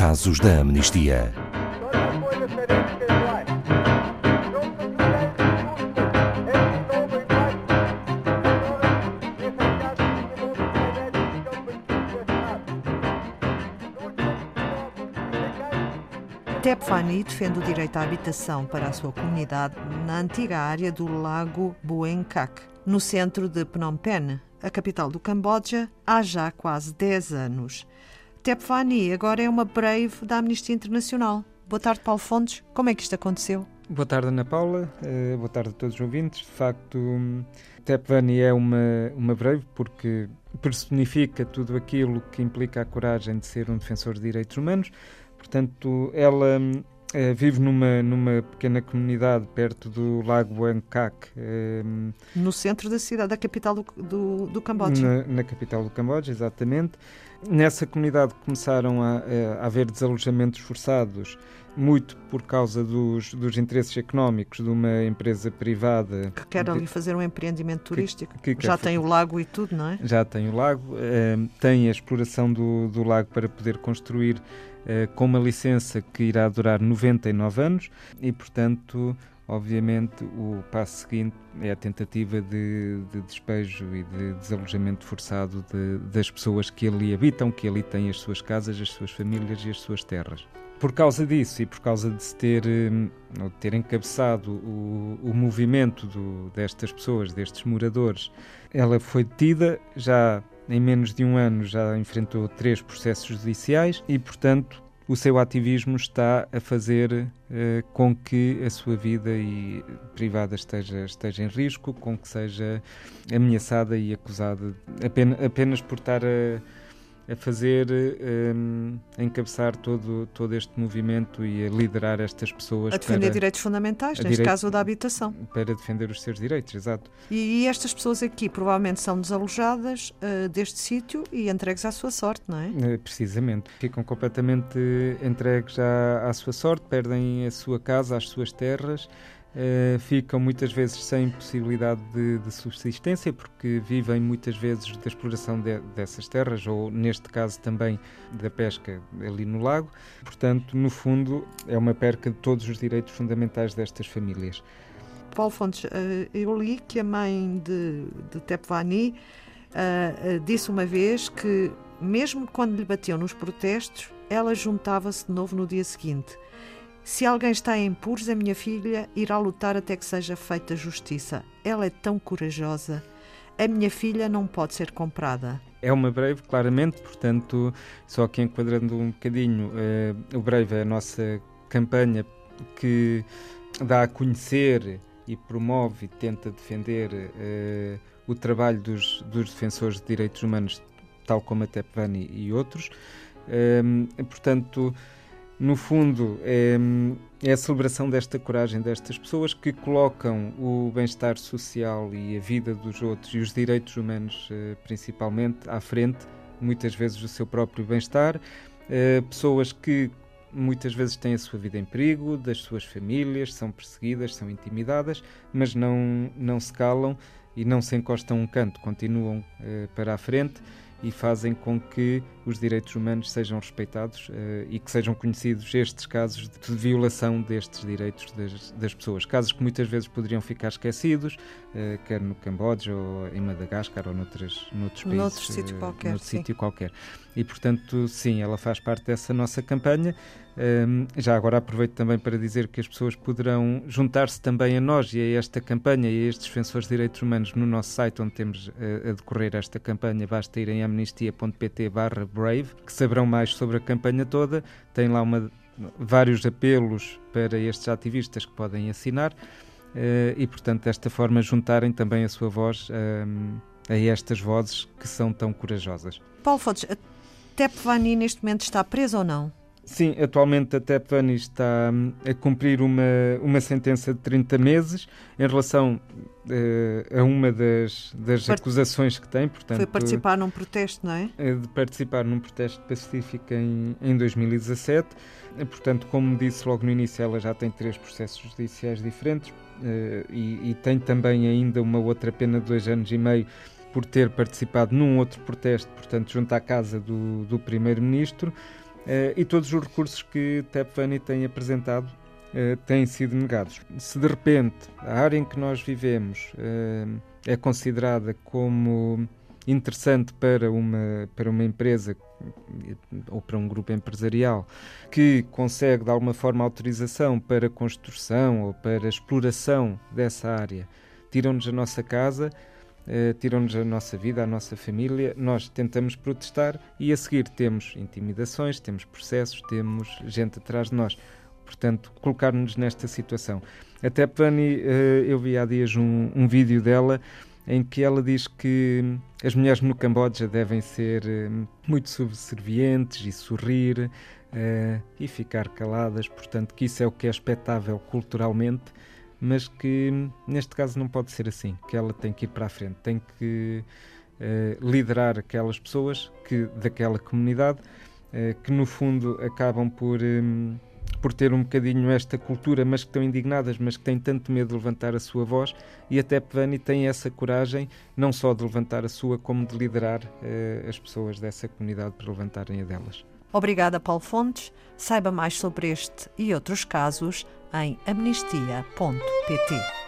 Casos da Amnistia. Tep Fani defende o direito à habitação para a sua comunidade na antiga área do Lago Buenkak, no centro de Phnom Penh, a capital do Camboja, há já quase 10 anos. Tep Fani agora é uma brave da Amnistia Internacional. Boa tarde, Paulo Fontes. Como é que isto aconteceu? Boa tarde, Ana Paula. Uh, boa tarde a todos os ouvintes. De facto, Tep Fani é uma, uma brave porque personifica tudo aquilo que implica a coragem de ser um defensor de direitos humanos Portanto, ela é, vive numa, numa pequena comunidade perto do Lago Buangkak. É, no centro da cidade, da capital do, do, do Camboja. Na, na, capital do Camboja, exatamente. Nessa comunidade começaram a, a haver desalojamentos forçados, muito por causa dos, dos interesses económicos de uma empresa privada. Que quer ali fazer um empreendimento turístico. Que, que Já tem o lago e tudo, não é? Já tem o lago, é, tem a exploração do, do lago para poder construir eh, com uma licença que irá durar 99 anos e, portanto, obviamente, o passo seguinte é a tentativa de, de despejo e de desalojamento forçado de, das pessoas que ali habitam, que ali têm as suas casas, as suas famílias e as suas terras. Por causa disso e por causa de se ter, eh, de ter encabeçado o, o movimento do, destas pessoas, destes moradores, ela foi detida já em menos de um ano já enfrentou três processos judiciais e, portanto, o seu ativismo está a fazer uh, com que a sua vida e privada esteja, esteja em risco, com que seja ameaçada e acusada apenas, apenas por estar a a fazer, um, a encabeçar todo, todo este movimento e a liderar estas pessoas. A defender para, direitos fundamentais, neste direito, caso o da habitação. Para defender os seus direitos, exato. E, e estas pessoas aqui provavelmente são desalojadas uh, deste sítio e entregues à sua sorte, não é? Uh, precisamente. Ficam completamente entregues à, à sua sorte, perdem a sua casa, as suas terras. Uh, ficam muitas vezes sem possibilidade de, de, subsistência porque vivem muitas vezes da exploração de, dessas terras ou neste caso também da pesca ali no lago. Portanto, no fundo, é uma perca de todos os direitos fundamentais destas famílias. Paulo Fontes, uh, eu li que a mãe de, de Tepvani uh, disse uma vez que mesmo quando lhe batiam nos protestos, ela juntava-se de novo no dia seguinte. Se alguém está em puros, a minha filha irá lutar até que seja feita justiça. Ela é tão corajosa. A minha filha não pode ser comprada. É uma Brave, claramente, portanto, só que enquadrando um bocadinho, eh, o Brave é a nossa campanha que dá a conhecer e promove e tenta defender eh, o trabalho dos, dos, defensores de direitos humanos, tal como a Tepvani e outros. Eh, portanto, no fundo, é, é, a celebração desta coragem destas pessoas que colocam o bem-estar social e a vida dos outros e os direitos humanos, eh, principalmente, à frente, muitas vezes, do seu próprio bem-estar. Eh, pessoas que muitas vezes têm a sua vida em perigo, das suas famílias, são perseguidas, são intimidadas, mas não, não se calam e não se encostam um canto, continuam eh, para a frente e fazem com que os direitos humanos sejam respeitados uh, e que sejam conhecidos estes casos de violação destes direitos das, das pessoas. Casos que muitas vezes poderiam ficar esquecidos, uh, quer no Camboja ou em Madagascar ou noutras, noutros países. Noutro sítio eh, qualquer. Noutro sítio qualquer. E, portanto, sim, ela faz parte dessa nossa campanha. Um, já agora aproveito também para dizer que as pessoas poderão juntar-se também a nós e a esta campanha e a estes defensores de direitos humanos no nosso site onde temos a, a decorrer esta campanha. Basta ir em amnistia.pt Brave, que saberão mais sobre a campanha toda. Tem lá uma, vários apelos para estes ativistas que podem assinar uh, e, portanto, desta forma, juntarem também a sua voz um, a estas vozes que são tão corajosas. Paulo Fontes, a Tepvani neste momento está preso ou não? Sim, atualmente a Tepvani está hum, a cumprir uma, uma sentença de 30 meses em relação uh, a uma das, das Part... acusações que tem. Portanto, Foi participar num protesto, não é? De participar num protesto pacífico em, em 2017. Portanto, como disse logo no início, ela já tem três processos judiciais diferentes uh, e, e tem também ainda uma outra pena de dois anos e meio por ter participado num outro protesto, portanto, junto à casa do, do Primeiro-Ministro. E todos os recursos que Tepvani tem apresentado têm sido negados. Se de repente a área em que nós vivemos é considerada como interessante para uma, para uma empresa ou para um grupo empresarial que consegue de alguma forma autorização para construção ou para exploração dessa área, tiram-nos a nossa casa, eh, tiram-nos a nossa vida, a nossa família, nós tentamos protestar e a seguir temos intimidações, temos processos, temos gente atrás de nós. Portanto, colocar-nos nesta situação. Até Pani, eh, eu vi há dias um, um vídeo dela em que ela diz que as mulheres no Camboja devem ser eh, muito subservientes e sorrir uh, e ficar caladas, portanto, que isso é o que é expectável culturalmente, mas que neste caso não pode ser assim, que ela tem que ir para a frente, tem que uh, liderar aquelas pessoas que, daquela comunidade uh, que no fundo acabam por. Um, por ter um bocadinho esta cultura, mas que estão indignadas, mas que têm tanto medo de levantar a sua voz, e até Pevani tem essa coragem, não só de levantar a sua, como de liderar uh, as pessoas dessa comunidade para levantarem a delas. Obrigada, Paulo Fontes. Saiba mais sobre este e outros casos em amnistia.pt.